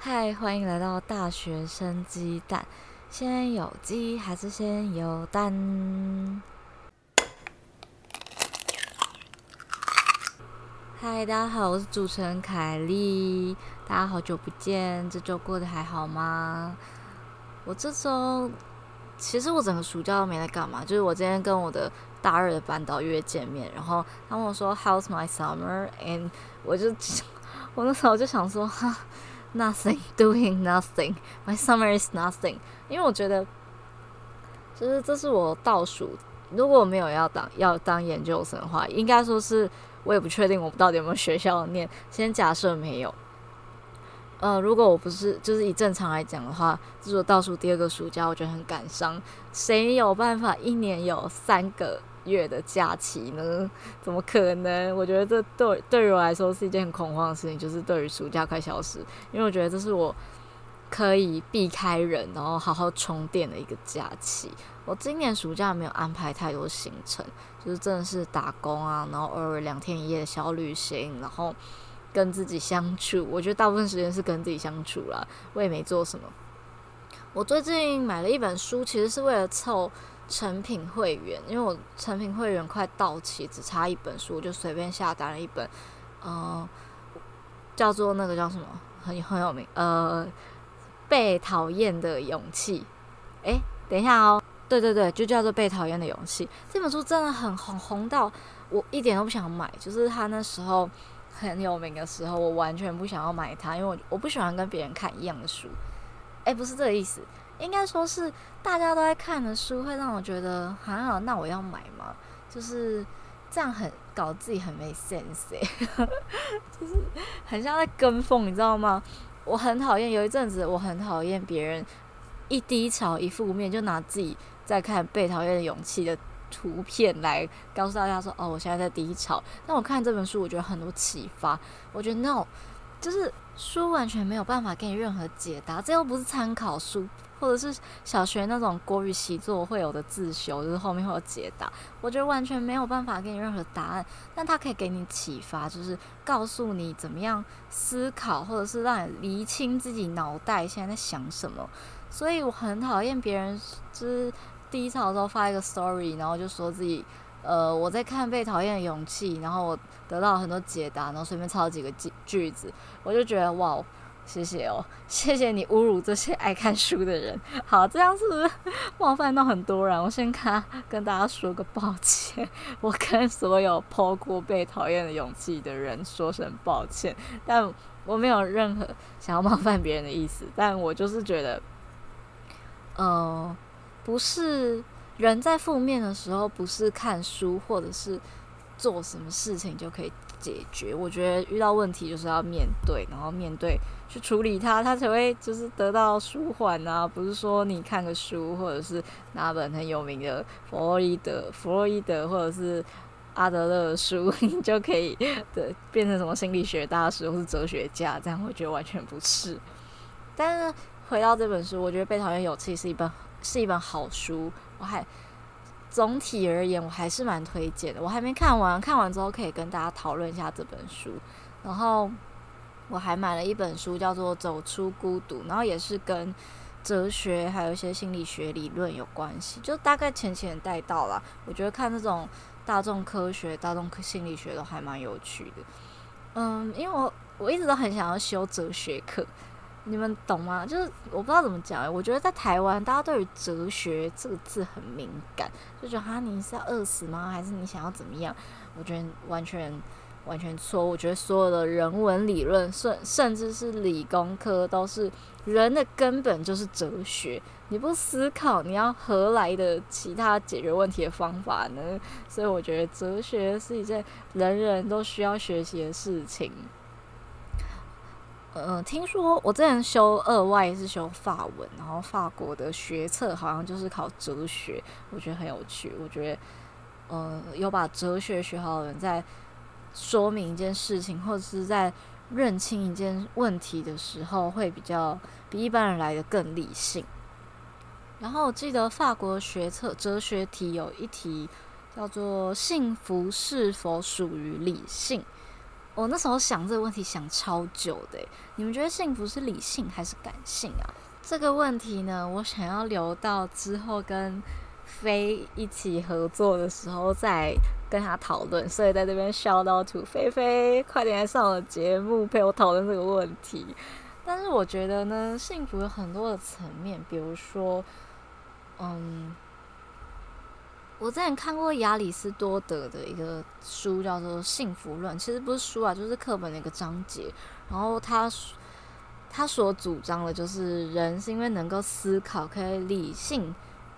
嗨，欢迎来到大学生鸡蛋。先有鸡还是先有蛋？嗨，大家好，我是主持人凯莉。大家好久不见，这周过得还好吗？我这周其实我整个暑假都没在干嘛，就是我今天跟我的大二的班导约见面，然后他问我说 “How's my summer？” and 我就 我那时候就想说哈。Nothing, doing nothing. My summer is nothing. 因为我觉得，就是这是我倒数。如果我没有要当要当研究生的话，应该说是我也不确定我到底有没有学校念。先假设没有。呃，如果我不是，就是以正常来讲的话，这是我倒数第二个暑假，我觉得很感伤。谁有办法一年有三个？月的假期呢？怎么可能？我觉得这对对于我来说是一件很恐慌的事情，就是对于暑假快消失，因为我觉得这是我可以避开人，然后好好充电的一个假期。我今年暑假没有安排太多行程，就是真的是打工啊，然后偶尔两天一夜的小旅行，然后跟自己相处。我觉得大部分时间是跟自己相处啦，我也没做什么。我最近买了一本书，其实是为了凑。成品会员，因为我成品会员快到期，只差一本书，我就随便下单了一本，呃，叫做那个叫什么，很很有名，呃，被讨厌的勇气。诶，等一下哦，对对对，就叫做被讨厌的勇气。这本书真的很红，红到我一点都不想买。就是他那时候很有名的时候，我完全不想要买它，因为我我不喜欢跟别人看一样的书。诶，不是这个意思。应该说是大家都在看的书，会让我觉得，啊，那我要买吗？就是这样很搞自己很没 sense，就是很像在跟风，你知道吗？我很讨厌有一阵子，我很讨厌别人一低潮一负面就拿自己在看《被讨厌的勇气》的图片来告诉大家说，哦，我现在在低潮。但我看这本书，我觉得很多启发。我觉得 no，就是书完全没有办法给你任何解答，这又不是参考书。或者是小学那种国语习作会有的自修，就是后面会有解答。我觉得完全没有办法给你任何答案，但它可以给你启发，就是告诉你怎么样思考，或者是让你厘清自己脑袋现在在想什么。所以我很讨厌别人就是低潮的时候发一个 story，然后就说自己呃我在看《被讨厌的勇气》，然后我得到很多解答，然后随便抄几个句句子，我就觉得哇。谢谢哦，谢谢你侮辱这些爱看书的人。好，这样是不是冒犯到很多人？我先看跟大家说个抱歉，我跟所有抛过被讨厌的勇气的人说声抱歉，但我没有任何想要冒犯别人的意思。但我就是觉得，嗯、呃，不是人在负面的时候，不是看书或者是做什么事情就可以解决。我觉得遇到问题就是要面对，然后面对。去处理它，它才会就是得到舒缓啊！不是说你看个书，或者是拿本很有名的弗洛伊德、弗洛伊德或者是阿德勒的书，你就可以对变成什么心理学大师或是哲学家？这样我觉得完全不是。但是回到这本书，我觉得《被讨厌勇气》是一本是一本好书，我还总体而言我还是蛮推荐的。我还没看完，看完之后可以跟大家讨论一下这本书，然后。我还买了一本书，叫做《走出孤独》，然后也是跟哲学还有一些心理学理论有关系，就大概浅浅带到了。我觉得看这种大众科学、大众心理学都还蛮有趣的。嗯，因为我我一直都很想要修哲学课，你们懂吗？就是我不知道怎么讲欸，我觉得在台湾，大家对于哲学这个字很敏感，就觉得哈，你是要饿死吗？还是你想要怎么样？我觉得完全。完全错，我觉得所有的人文理论，甚甚至是理工科，都是人的根本就是哲学。你不思考，你要何来的其他解决问题的方法呢？所以我觉得哲学是一件人人都需要学习的事情。呃，听说我之前修二外是修法文，然后法国的学测好像就是考哲学，我觉得很有趣。我觉得，呃，有把哲学学好的人在。说明一件事情，或者是在认清一件问题的时候，会比较比一般人来得更理性。然后我记得法国学测哲学题有一题叫做“幸福是否属于理性”，我那时候想这个问题想超久的，你们觉得幸福是理性还是感性啊？这个问题呢，我想要留到之后跟飞一起合作的时候再跟他讨论，所以在这边 shout out to 飞飞，快点来上我的节目陪我讨论这个问题。但是我觉得呢，幸福有很多的层面，比如说，嗯。我之前看过亚里士多德的一个书，叫做《幸福论》，其实不是书啊，就是课本的一个章节。然后他他所主张的就是人是因为能够思考，可以理性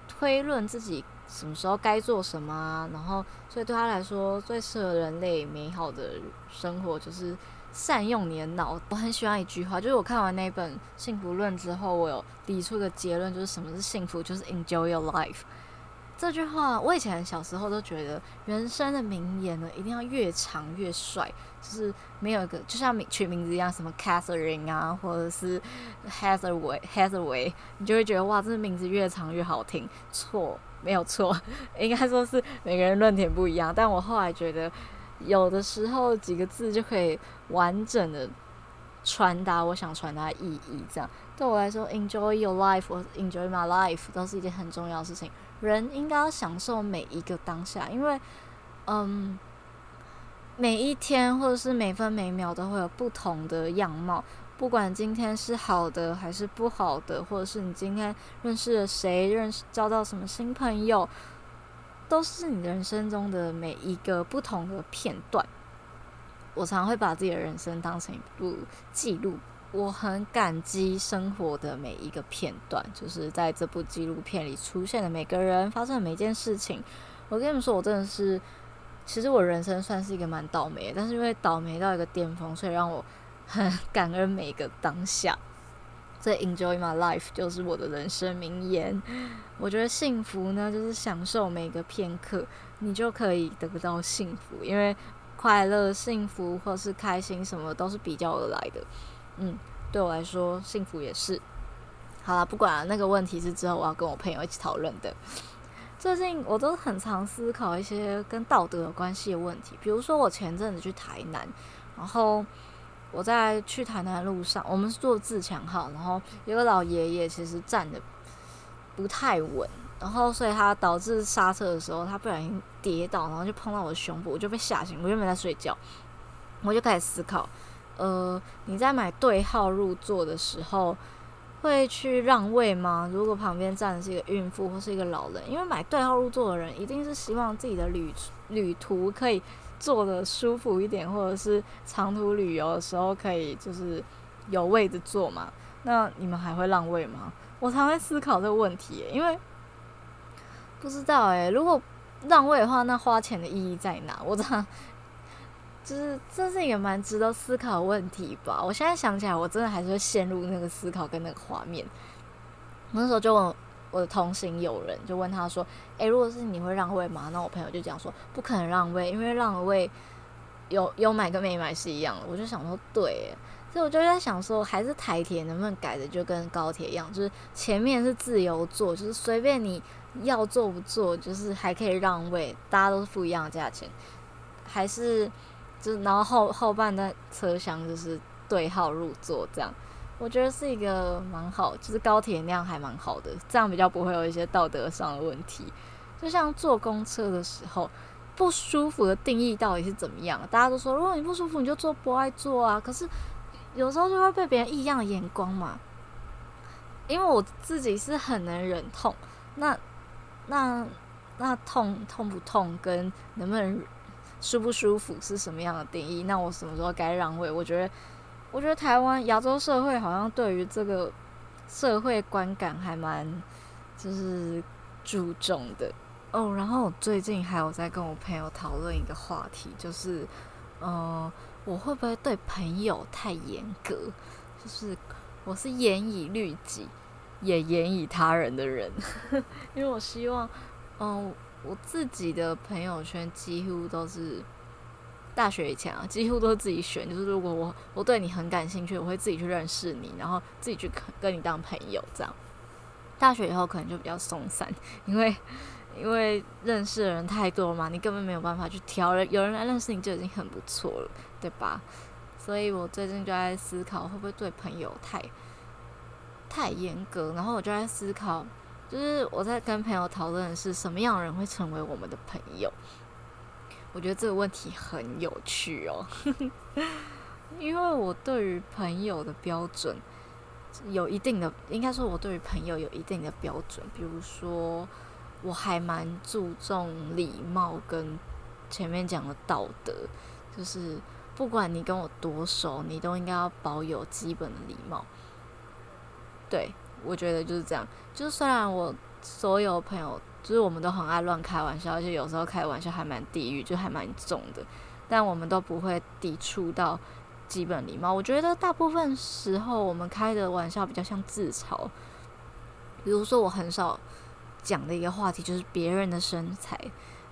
推论自己什么时候该做什么啊。然后，所以对他来说，最适合人类美好的生活就是善用你的脑。我很喜欢一句话，就是我看完那本《幸福论》之后，我有理出一个结论，就是什么是幸福，就是 enjoy your life。这句话，我以前小时候都觉得，人生的名言呢，一定要越长越帅，就是没有一个，就像名取名字一样，什么 Catherine 啊，或者是 Hathaway，Hathaway，你就会觉得哇，这个名字越长越好听。错，没有错，应该说是每个人论点不一样。但我后来觉得，有的时候几个字就可以完整的传达我想传达的意义。这样对我来说，Enjoy your life 或 Enjoy my life 都是一件很重要的事情。人应该要享受每一个当下，因为，嗯，每一天或者是每分每秒都会有不同的样貌。不管今天是好的还是不好的，或者是你今天认识了谁，认识交到什么新朋友，都是你人生中的每一个不同的片段。我常会把自己的人生当成一部记录。我很感激生活的每一个片段，就是在这部纪录片里出现的每个人，发生的每件事情。我跟你们说，我真的是，其实我人生算是一个蛮倒霉的，但是因为倒霉到一个巅峰，所以让我很感恩每一个当下。这 Enjoy my life 就是我的人生名言。我觉得幸福呢，就是享受每个片刻，你就可以得到幸福。因为快乐、幸福或是开心，什么都是比较而来的。嗯，对我来说，幸福也是。好了，不管了，那个问题是之后我要跟我朋友一起讨论的。最近我都很常思考一些跟道德有关系的问题，比如说我前阵子去台南，然后我在去台南的路上，我们是坐自强号，然后有个老爷爷其实站得不太稳，然后所以他导致刹车的时候，他不小心跌倒，然后就碰到我的胸部，我就被吓醒，我原本在睡觉，我就开始思考。呃，你在买对号入座的时候会去让位吗？如果旁边站的是一个孕妇或是一个老人，因为买对号入座的人一定是希望自己的旅旅途可以坐得舒服一点，或者是长途旅游的时候可以就是有位子坐嘛。那你们还会让位吗？我常会思考这个问题，因为不知道诶，如果让位的话，那花钱的意义在哪？我常。就是这是一个蛮值得思考问题吧。我现在想起来，我真的还是会陷入那个思考跟那个画面。那时候就问我的同行友人，就问他说：“诶，如果是你会让位吗？”那我朋友就讲说：“不可能让位，因为让位有有买跟没买是一样的。”我就想说，对，所以我就在想说，还是台铁能不能改的就跟高铁一样，就是前面是自由座，就是随便你要坐不坐，就是还可以让位，大家都是付一样的价钱，还是？就然后后后半段车厢就是对号入座这样，我觉得是一个蛮好，就是高铁那样还蛮好的，这样比较不会有一些道德上的问题。就像坐公车的时候，不舒服的定义到底是怎么样？大家都说，如果你不舒服，你就坐不爱坐啊。可是有时候就会被别人异样的眼光嘛。因为我自己是很能忍痛，那那那痛痛不痛跟能不能？舒不舒服是什么样的定义？那我什么时候该让位？我觉得，我觉得台湾亚洲社会好像对于这个社会观感还蛮就是注重的哦。然后我最近还有在跟我朋友讨论一个话题，就是嗯、我会不会对朋友太严格？就是我是严以律己，也严以他人的人，因为我希望嗯。我自己的朋友圈几乎都是大学以前啊，几乎都是自己选。就是如果我我对你很感兴趣，我会自己去认识你，然后自己去跟你当朋友这样。大学以后可能就比较松散，因为因为认识的人太多嘛，你根本没有办法去挑人，有人来认识你就已经很不错了，对吧？所以我最近就在思考，会不会对朋友太太严格？然后我就在思考，就是我在跟朋友讨论的是什么样的人会成为我们的朋友。我觉得这个问题很有趣哦，因为我对于朋友的标准有一定的，应该说我对于朋友有一定的标准。比如说，我还蛮注重礼貌跟前面讲的道德，就是不管你跟我多熟，你都应该要保有基本的礼貌。对，我觉得就是这样。就是虽然我所有朋友。就是我们都很爱乱开玩笑，而且有时候开玩笑还蛮地狱，就还蛮重的。但我们都不会抵触到基本礼貌。我觉得大部分时候我们开的玩笑比较像自嘲。比如说，我很少讲的一个话题就是别人的身材，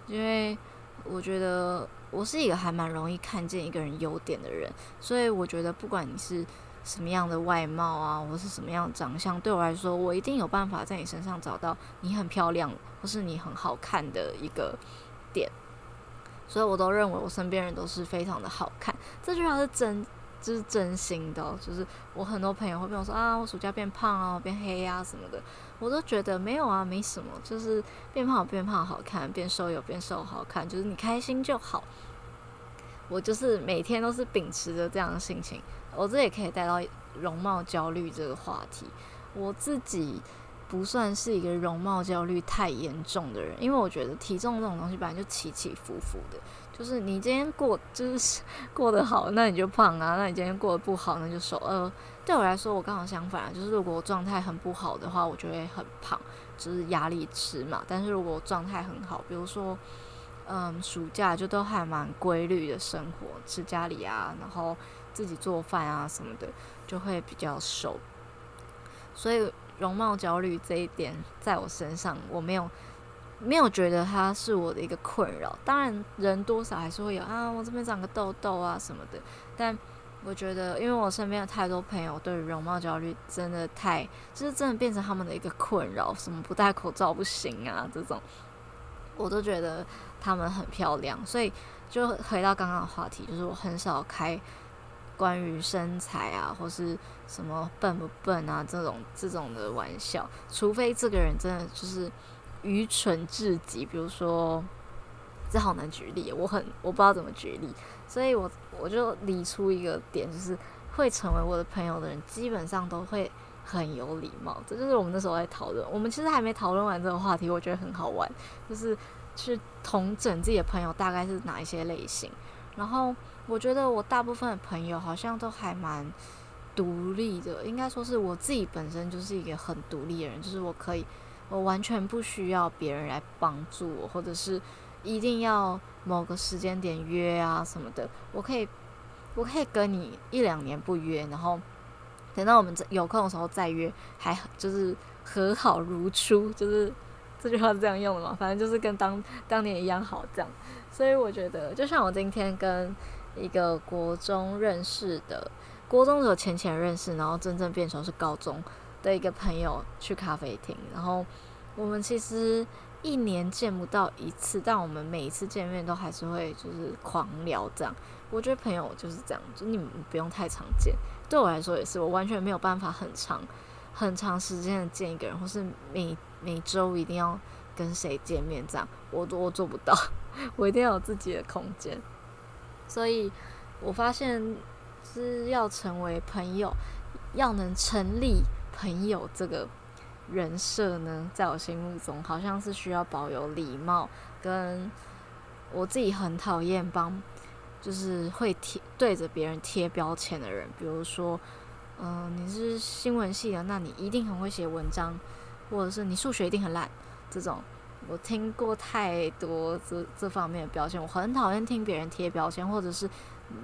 因为我觉得我是一个还蛮容易看见一个人优点的人，所以我觉得不管你是。什么样的外貌啊，或是什么样的长相，对我来说，我一定有办法在你身上找到你很漂亮，或是你很好看的一个点。所以我都认为我身边人都是非常的好看。这句话是真，就是真心的。就是我很多朋友会跟我说啊，我暑假变胖啊，变黑呀什么的，我都觉得没有啊，没什么，就是变胖有变胖好看，变瘦有变瘦好看，就是你开心就好。我就是每天都是秉持着这样的心情。我这也可以带到容貌焦虑这个话题。我自己不算是一个容貌焦虑太严重的人，因为我觉得体重这种东西本来就起起伏伏的。就是你今天过就是 过得好，那你就胖啊；那你今天过得不好，那就瘦。呃，对我来说，我刚好相反，就是如果状态很不好的话，我就会很胖，就是压力吃嘛。但是如果状态很好，比如说，嗯，暑假就都还蛮规律的生活，吃家里啊，然后。自己做饭啊什么的，就会比较瘦。所以容貌焦虑这一点，在我身上我没有没有觉得它是我的一个困扰。当然，人多少还是会有啊，我这边长个痘痘啊什么的。但我觉得，因为我身边有太多朋友对于容貌焦虑真的太，就是真的变成他们的一个困扰，什么不戴口罩不行啊这种，我都觉得他们很漂亮。所以就回到刚刚的话题，就是我很少开。关于身材啊，或是什么笨不笨啊，这种这种的玩笑，除非这个人真的就是愚蠢至极。比如说，这好难举例，我很我不知道怎么举例，所以我我就理出一个点，就是会成为我的朋友的人，基本上都会很有礼貌。这就是我们那时候在讨论，我们其实还没讨论完这个话题，我觉得很好玩，就是去统整自己的朋友大概是哪一些类型，然后。我觉得我大部分的朋友好像都还蛮独立的，应该说是我自己本身就是一个很独立的人，就是我可以，我完全不需要别人来帮助我，或者是一定要某个时间点约啊什么的，我可以，我可以跟你一两年不约，然后等到我们有空的时候再约，还就是和好如初，就是这句话这样用的嘛，反正就是跟当当年一样好这样，所以我觉得就像我今天跟。一个国中认识的，国中有浅浅认识，然后真正变成是高中的一个朋友去咖啡厅，然后我们其实一年见不到一次，但我们每一次见面都还是会就是狂聊这样。我觉得朋友就是这样，就你们不用太常见。对我来说也是，我完全没有办法很长很长时间的见一个人，或是每每周一定要跟谁见面这样，我我做不到，我一定要有自己的空间。所以，我发现是要成为朋友，要能成立朋友这个人设呢，在我心目中好像是需要保有礼貌，跟我自己很讨厌帮，就是会贴对着别人贴标签的人，比如说，嗯、你是新闻系的，那你一定很会写文章，或者是你数学一定很烂，这种。我听过太多这这方面的标签，我很讨厌听别人贴标签，或者是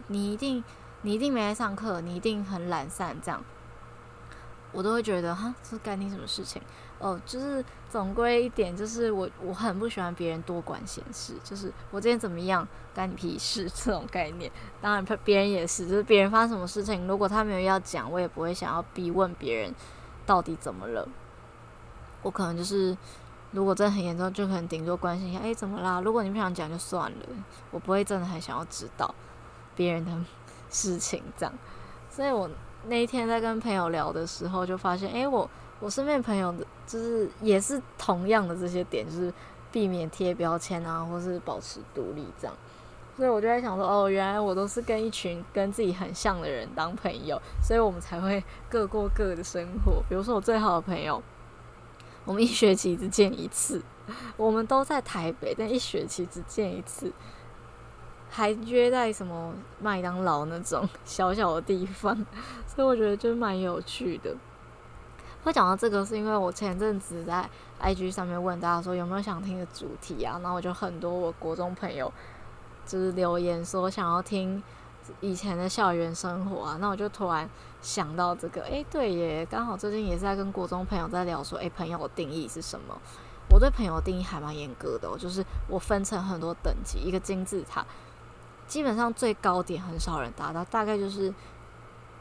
你一定你一定没来上课，你一定很懒散，这样我都会觉得哈，这干你什么事情？哦，就是总归一点，就是我我很不喜欢别人多管闲事，就是我今天怎么样，干你屁事这种概念。当然，别人也是，就是别人发生什么事情，如果他没有要讲，我也不会想要逼问别人到底怎么了。我可能就是。如果真的很严重，就可能顶多关心一下，哎、怎么啦？如果你不想讲，就算了，我不会真的很想要知道别人的事情这样。所以我那一天在跟朋友聊的时候，就发现，哎、我我身边朋友的，就是也是同样的这些点，就是避免贴标签啊，或是保持独立这样。所以我就在想说，哦，原来我都是跟一群跟自己很像的人当朋友，所以我们才会各过各的生活。比如说我最好的朋友，我们一学期只见一次，我们都在台北，但一学期只见一次，还约在什么麦当劳那种 小小的地方，所以我觉得就蛮有趣的。会讲到这个，是因为我前阵子在 IG 上面问大家说有没有想听的主题啊，然后我就很多我国中朋友。就是留言说想要听以前的校园生活啊，那我就突然想到这个，诶、对耶，刚好最近也是在跟国中朋友在聊说，诶、朋友的定义是什么？我对朋友的定义还蛮严格的哦，就是我分成很多等级，一个金字塔，基本上最高点很少人达到，大概就是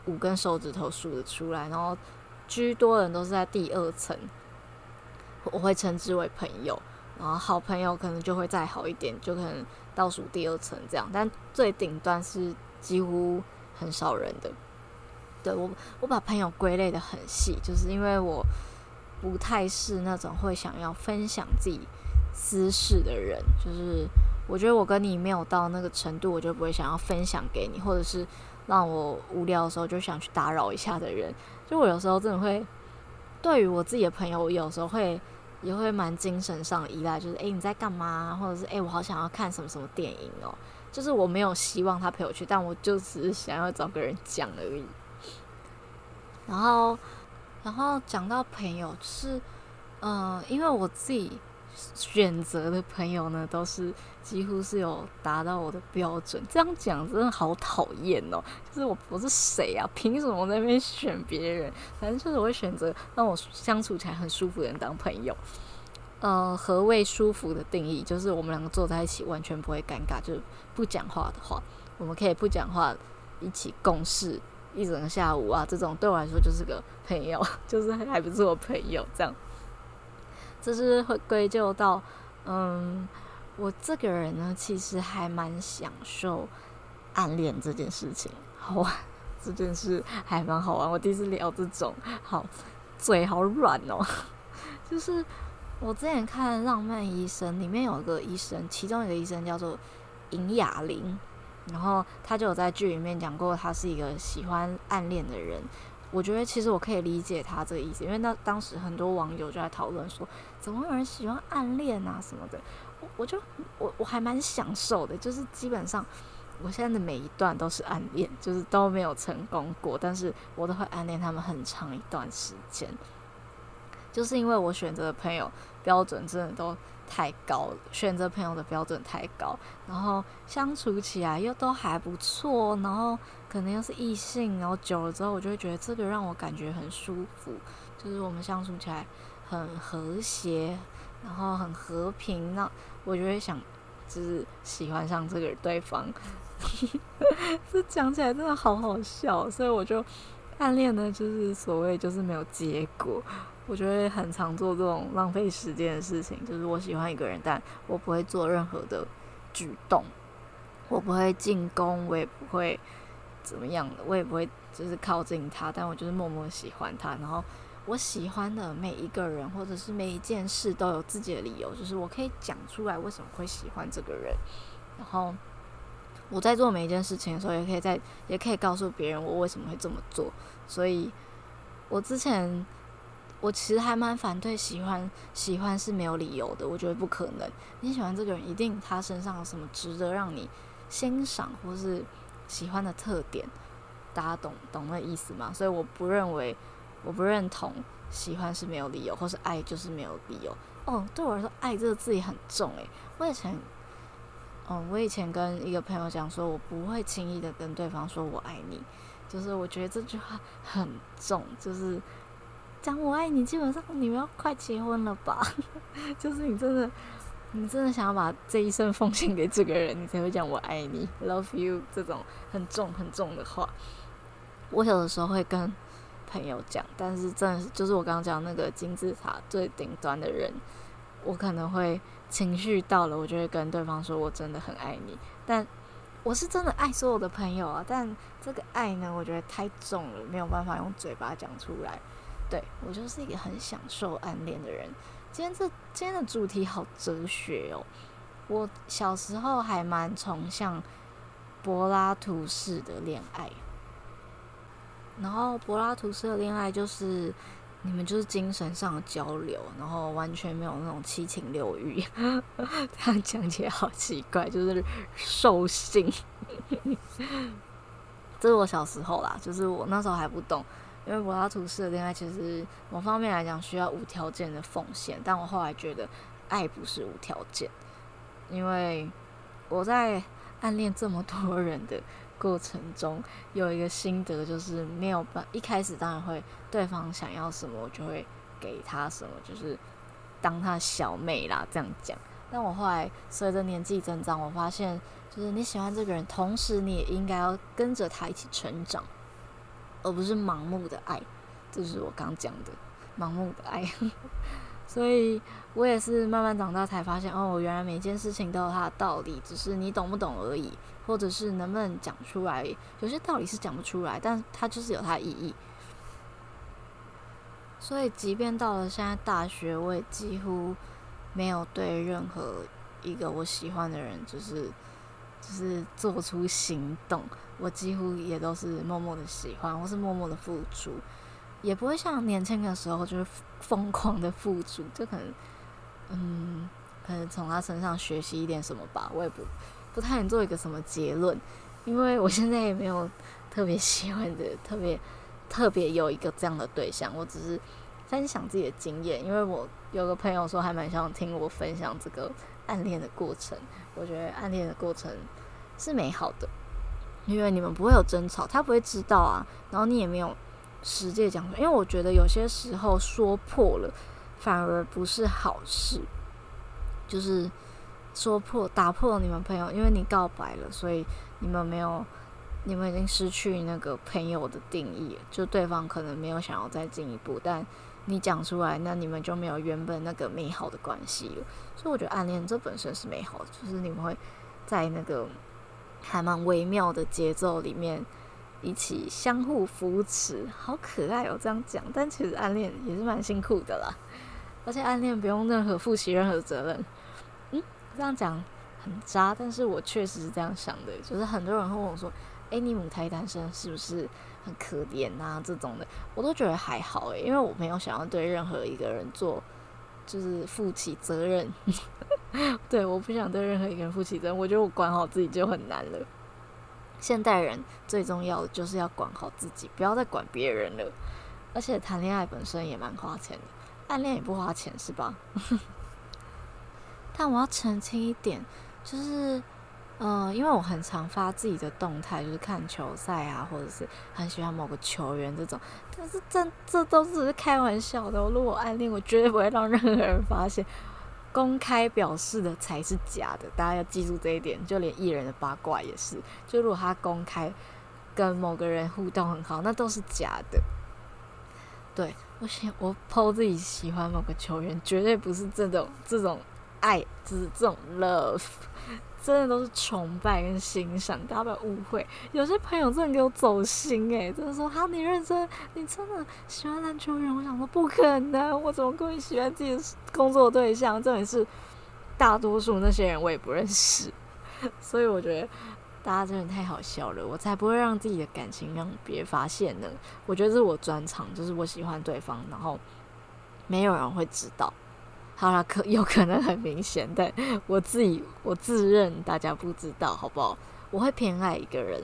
五根手指头数得出来，然后居多人都是在第二层，我会称之为朋友，然后好朋友可能就会再好一点，就可能。倒数第二层这样，但最顶端是几乎很少人的。对，我，我把朋友归类得很细，就是因为我不太是那种会想要分享自己私事的人。就是我觉得我跟你没有到那个程度，我就不会想要分享给你，或者是让我无聊的时候就想去打扰一下的人。就我有时候真的会，对于我自己的朋友，我有时候会。也会蛮精神上的依赖，就是诶、你在干嘛？或者是诶、我好想要看什么什么电影哦。就是我没有希望他陪我去，但我就只是想要找个人讲而已。然后，然后讲到朋友，就是嗯、因为我自己选择的朋友呢，都是几乎是有达到我的标准。这样讲真的好讨厌哦。就是我我是谁啊？凭什么在那边选别人？反正就是我会选择让我相处起来很舒服的人当朋友。呃，何谓舒服的定义？就是我们两个坐在一起完全不会尴尬，就是不讲话的话，我们可以不讲话，一起共事一整个下午啊。这种对我来说就是个朋友，就是还不错的朋友。这样，这是会归咎到，嗯，我这个人呢，其实还蛮享受暗恋这件事情，好玩，这件事还蛮好玩。我第一次聊这种，好，嘴好软哦，就是。我之前看《浪漫医生》，里面有个医生，其中一个医生叫做尹雅玲，然后他就有在剧里面讲过，他是一个喜欢暗恋的人。我觉得其实我可以理解他这个意思，因为那当时很多网友就在讨论说，怎么有人喜欢暗恋啊什么的。我我就我我还蛮享受的，就是基本上我现在的每一段都是暗恋，就是都没有成功过，但是我都会暗恋他们很长一段时间。就是因为我选择的朋友标准真的都太高了，选择朋友的标准太高，然后相处起来又都还不错，然后可能又是异性，然后久了之后，我就会觉得这个让我感觉很舒服，就是我们相处起来很和谐，然后很和平，那我就会想，就是喜欢上这个对方。这讲起来真的好好笑，所以我就暗恋呢，就是所谓就是没有结果。我觉得很常做这种浪费时间的事情，就是我喜欢一个人，但我不会做任何的举动，我不会进攻，我也不会怎么样的，我也不会就是靠近他，但我就是默默喜欢他。然后我喜欢的每一个人或者是每一件事都有自己的理由，就是我可以讲出来为什么会喜欢这个人。然后我在做每一件事情的时候，也可以在也可以告诉别人我为什么会这么做。所以我之前。我其实还蛮反对喜欢，喜欢是没有理由的，我觉得不可能。你喜欢这个人，一定他身上有什么值得让你欣赏或是喜欢的特点，大家懂懂那意思吗？所以我不认为，我不认同喜欢是没有理由，或是爱就是没有理由。哦，对我来说，爱这个字也很重诶。我以前，嗯，我以前跟一个朋友讲说，我不会轻易的跟对方说我爱你，就是我觉得这句话很重，就是。讲我爱你，基本上你们要快结婚了吧？就是你真的，你真的想要把这一生奉献给这个人，你才会讲我爱你，love you 这种很重很重的话。我有的时候会跟朋友讲，但是真的是就是我刚刚讲那个金字塔最顶端的人，我可能会情绪到了，我就会跟对方说我真的很爱你。但我是真的爱所有的朋友啊，但这个爱呢，我觉得太重了，没有办法用嘴巴讲出来。对，我就是一个很享受暗恋的人。今天这今天的主题好哲学哦。我小时候还蛮崇尚柏拉图式的恋爱，然后柏拉图式的恋爱就是你们就是精神上的交流，然后完全没有那种七情六欲，这样讲起来好奇怪，就是兽性。这是我小时候啦，就是我那时候还不懂，因为柏拉图式的恋爱其实某方面来讲需要无条件的奉献，但我后来觉得爱不是无条件。因为我在暗恋这么多人的过程中，有一个心得，就是没有办一开始当然会对方想要什么，我就会给他什么，就是当他小妹啦这样讲。但我后来随着年纪增长，我发现就是你喜欢这个人，同时你也应该要跟着他一起成长，而不是盲目的爱。这就是我刚讲的盲目的爱。所以我也是慢慢长大才发现，哦，原来每件事情都有它的道理，只是你懂不懂而已，或者是能不能讲出来。有些道理是讲不出来，但它就是有它的意义。所以，即便到了现在大学，我也几乎没有对任何一个我喜欢的人，就是就是做出行动。我几乎也都是默默的喜欢，或是默默的付出。也不会像年轻的时候就是疯狂的付出，就可能，嗯，可能从他身上学习一点什么吧。我也不不太能做一个什么结论，因为我现在也没有特别喜欢的、特别特别有一个这样的对象。我只是分享自己的经验，因为我有个朋友说还蛮想听我分享这个暗恋的过程。我觉得暗恋的过程是美好的，因为你们不会有争吵，他不会知道啊，然后你也没有。直接讲，因为我觉得有些时候说破了，反而不是好事。就是说破、打破你们朋友，因为你告白了，所以你们没有，你们已经失去那个朋友的定义。就对方可能没有想要再进一步，但你讲出来，那你们就没有原本那个美好的关系了。所以我觉得暗恋这本身是美好的，就是你们会在那个还蛮微妙的节奏里面。一起相互扶持，好可爱哦！这样讲，但其实暗恋也是蛮辛苦的啦。而且暗恋不用任何负起任何责任。嗯，这样讲很渣，但是我确实是这样想的。就是很多人会问我说：“诶，你母胎单身是不是很可怜啊？”这种的，我都觉得还好诶，因为我没有想要对任何一个人做，就是负起责任。对，我不想对任何一个人负起责任。我觉得我管好自己就很难了。现代人最重要的就是要管好自己，不要再管别人了。而且谈恋爱本身也蛮花钱的，暗恋也不花钱是吧？但我要澄清一点，就是，嗯、因为我很常发自己的动态，就是看球赛啊，或者是很喜欢某个球员这种。但是这这都是开玩笑的，如果暗恋，我绝对不会让任何人发现。公开表示的才是假的，大家要记住这一点。就连艺人的八卦也是，就如果他公开跟某个人互动很好，那都是假的。对，我喜我 po 自己喜欢某个球员，绝对不是这种这种爱，就是这种 love。真的都是崇拜跟欣赏，大家不要误会。有些朋友真的给我走心诶、欸，就是说哈，你认真，你真的喜欢篮球员？我想说不可能，我怎么可以喜欢自己的工作对象？这也是大多数那些人我也不认识，所以我觉得大家真的太好笑了，我才不会让自己的感情让别人发现呢。我觉得这是我专长，就是我喜欢对方，然后没有人会知道。好了，可有可能很明显，但我自己我自认大家不知道，好不好？我会偏爱一个人，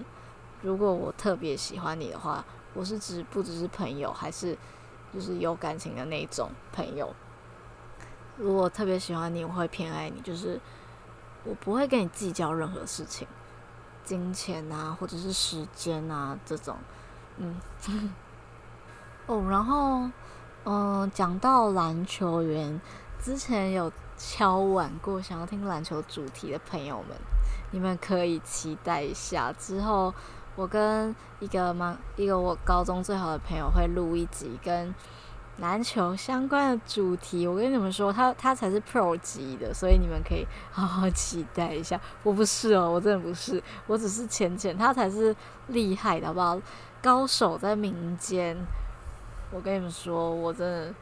如果我特别喜欢你的话，我是指不只是朋友，还是就是有感情的那种朋友。如果特别喜欢你，我会偏爱你，就是我不会跟你计较任何事情，金钱啊，或者是时间啊这种，嗯，哦，然后嗯，讲到篮球员。之前有敲碗过，想要听篮球主题的朋友们，你们可以期待一下。之后我跟一个蛮一个我高中最好的朋友会录一集，跟篮球相关的主题。我跟你们说，他他才是 Pro 级的，所以你们可以好好期待一下。我不是哦，我真的不是，我只是浅浅，他才是厉害的，好不好？高手在民间。我跟你们说，我真的。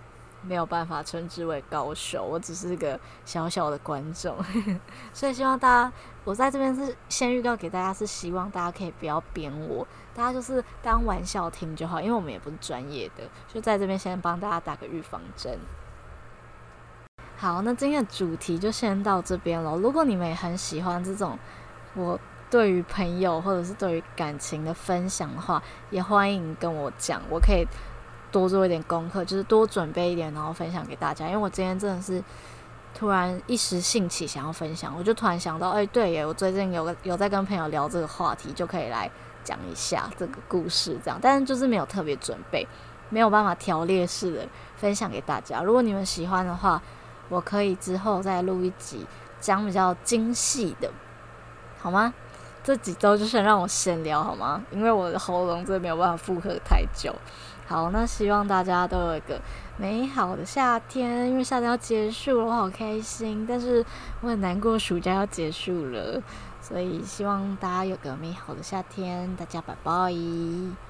没有办法称之为高手，我只是个小小的观众，所以希望大家，我在这边是先预告给大家，是希望大家可以不要编我，大家就是当玩笑听就好，因为我们也不是专业的，就在这边先帮大家打个预防针。好，那今天的主题就先到这边了。如果你们也很喜欢这种我对于朋友或者是对于感情的分享的话，也欢迎跟我讲，我可以。多做一点功课，就是多准备一点，然后分享给大家。因为我今天真的是突然一时兴起想要分享，我就突然想到，哎，对耶，我最近有有在跟朋友聊这个话题，就可以来讲一下这个故事，这样。但是就是没有特别准备，没有办法条列式的分享给大家。如果你们喜欢的话，我可以之后再录一集讲比较精细的，好吗？这几周就是让我闲聊好吗？因为我的喉咙真的没有办法负荷太久。好，那希望大家都有一个美好的夏天，因为夏天要结束了，我好开心。但是我很难过，暑假要结束了，所以希望大家有个美好的夏天。大家拜拜。